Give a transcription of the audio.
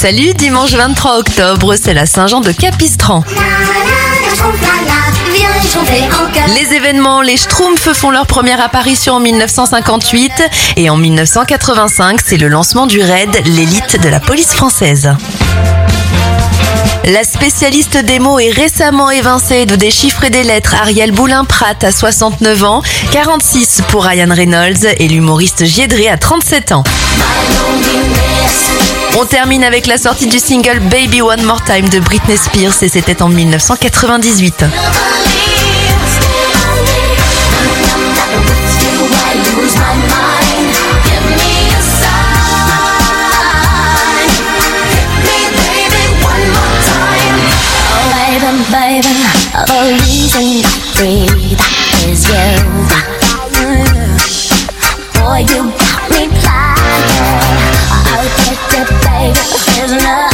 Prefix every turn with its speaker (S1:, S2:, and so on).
S1: Salut, dimanche 23 octobre, c'est la Saint-Jean de Capistran. Les événements, les Schtroumpfs font leur première apparition en 1958 et en 1985, c'est le lancement du RAID, l'élite de la police française. La spécialiste des mots est récemment évincée de déchiffrer des lettres. Ariel Boulin-Prat à 69 ans, 46 pour Ryan Reynolds et l'humoriste Giedré à 37 ans. On termine avec la sortie du single Baby One More Time de Britney Spears et c'était en 1998.
S2: baby. Here's.